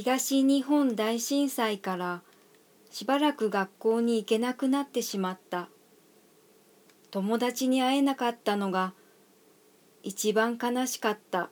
東日本大震災からしばらく学校に行けなくなってしまった。友達に会えなかったのが一番悲しかった。